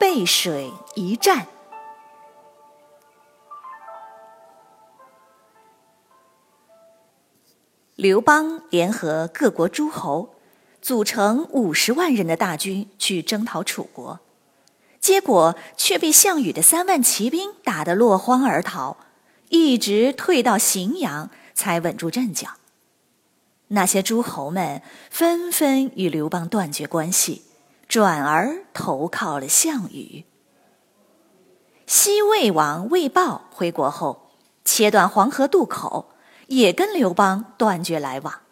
背水一战》。刘邦联合各国诸侯，组成五十万人的大军去征讨楚国，结果却被项羽的三万骑兵打得落荒而逃，一直退到荥阳才稳住阵脚。那些诸侯们纷纷与刘邦断绝关系，转而投靠了项羽。西魏王魏豹回国后，切断黄河渡口，也跟刘邦断绝来往。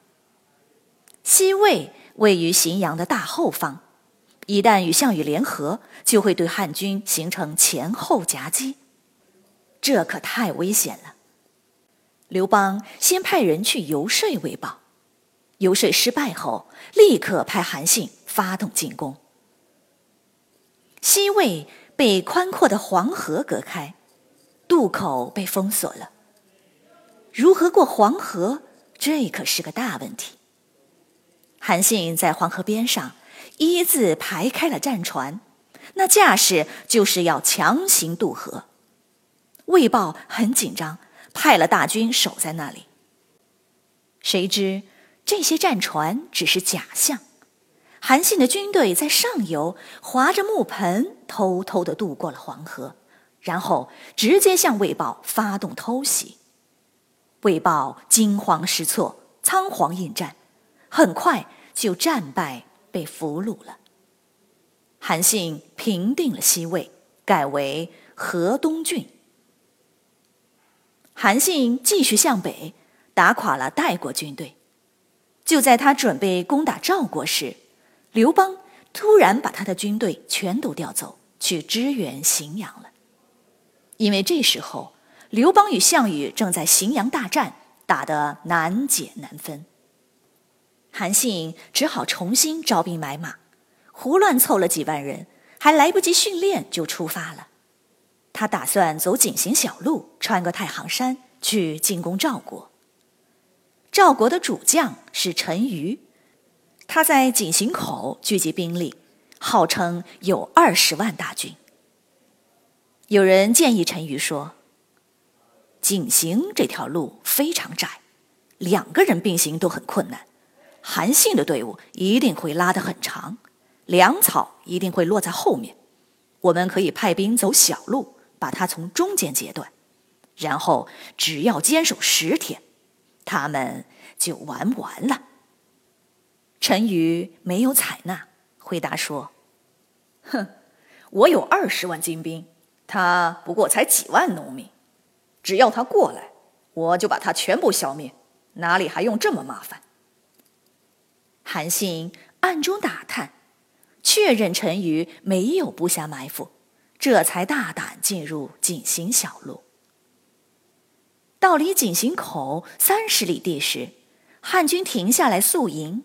西魏位于荥阳的大后方，一旦与项羽联合，就会对汉军形成前后夹击，这可太危险了。刘邦先派人去游说魏豹。游说失败后，立刻派韩信发动进攻。西魏被宽阔的黄河隔开，渡口被封锁了。如何过黄河？这可是个大问题。韩信在黄河边上一字排开了战船，那架势就是要强行渡河。魏豹很紧张，派了大军守在那里。谁知？这些战船只是假象，韩信的军队在上游划着木盆，偷偷的渡过了黄河，然后直接向魏豹发动偷袭。魏豹惊慌失措，仓皇应战，很快就战败被俘虏了。韩信平定了西魏，改为河东郡。韩信继续向北，打垮了代国军队。就在他准备攻打赵国时，刘邦突然把他的军队全都调走，去支援荥阳了。因为这时候刘邦与项羽正在荥阳大战，打得难解难分。韩信只好重新招兵买马，胡乱凑了几万人，还来不及训练就出发了。他打算走井陉小路，穿过太行山去进攻赵国。赵国的主将是陈馀，他在井陉口聚集兵力，号称有二十万大军。有人建议陈馀说：“井陉这条路非常窄，两个人并行都很困难。韩信的队伍一定会拉得很长，粮草一定会落在后面。我们可以派兵走小路，把他从中间截断，然后只要坚守十天。”他们就玩完了。陈馀没有采纳，回答说：“哼，我有二十万精兵，他不过才几万农民，只要他过来，我就把他全部消灭，哪里还用这么麻烦？”韩信暗中打探，确认陈馀没有布下埋伏，这才大胆进入井陉小路。到离井陉口三十里地时，汉军停下来宿营。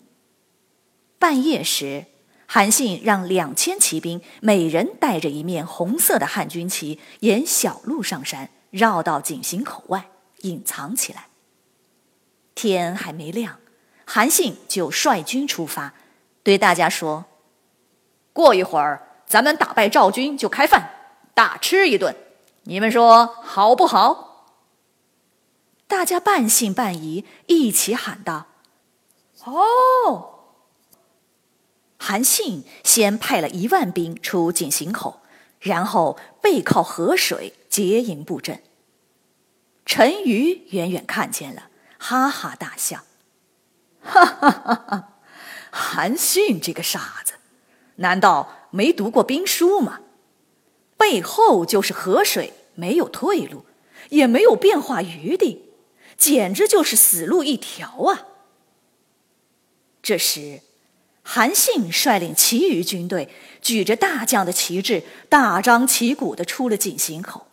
半夜时，韩信让两千骑兵，每人带着一面红色的汉军旗，沿小路上山，绕到井陉口外隐藏起来。天还没亮，韩信就率军出发，对大家说：“过一会儿，咱们打败赵军就开饭，大吃一顿，你们说好不好？”大家半信半疑，一起喊道：“哦！”韩信先派了一万兵出井陉口，然后背靠河水结营布阵。陈馀远远看见了，哈哈大笑：“哈哈哈哈！韩信这个傻子，难道没读过兵书吗？背后就是河水，没有退路，也没有变化余地。”简直就是死路一条啊！这时，韩信率领其余军队，举着大将的旗帜，大张旗鼓地出了井陉口。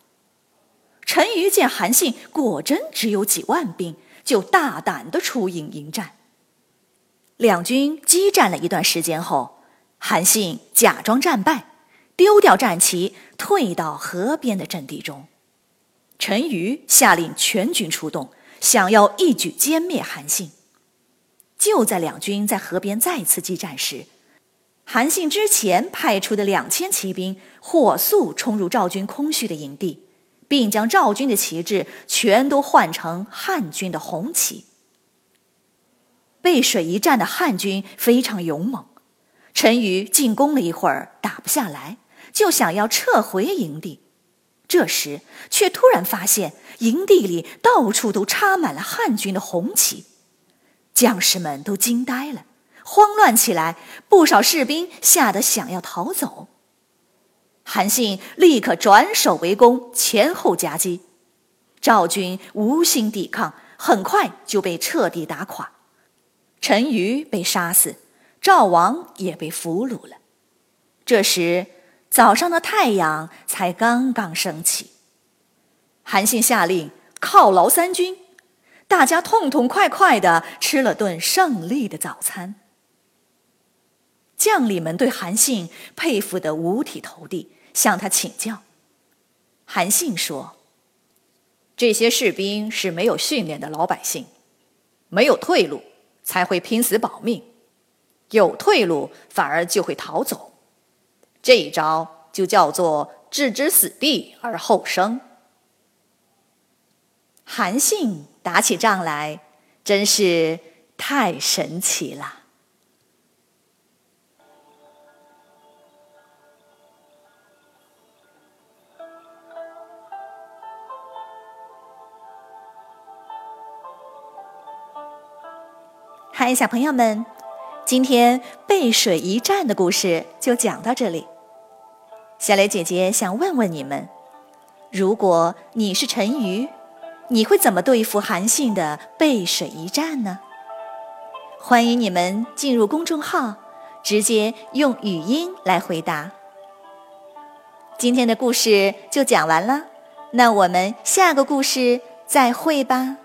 陈馀见韩信果真只有几万兵，就大胆地出营迎战。两军激战了一段时间后，韩信假装战败，丢掉战旗，退到河边的阵地中。陈馀下令全军出动，想要一举歼灭韩信。就在两军在河边再次激战时，韩信之前派出的两千骑兵火速冲入赵军空虚的营地，并将赵军的旗帜全都换成汉军的红旗。背水一战的汉军非常勇猛，陈馀进攻了一会儿打不下来，就想要撤回营地。这时却突然发现营地里到处都插满了汉军的红旗。将士们都惊呆了，慌乱起来，不少士兵吓得想要逃走。韩信立刻转守为攻，前后夹击，赵军无心抵抗，很快就被彻底打垮。陈馀被杀死，赵王也被俘虏了。这时，早上的太阳才刚刚升起。韩信下令犒劳三军。大家痛痛快快的吃了顿胜利的早餐。将领们对韩信佩服的五体投地，向他请教。韩信说：“这些士兵是没有训练的老百姓，没有退路才会拼死保命，有退路反而就会逃走。这一招就叫做置之死地而后生。”韩信。打起仗来真是太神奇了！嗨，小朋友们，今天背水一战的故事就讲到这里。小雷姐姐想问问你们：如果你是陈鱼？你会怎么对付韩信的背水一战呢？欢迎你们进入公众号，直接用语音来回答。今天的故事就讲完了，那我们下个故事再会吧。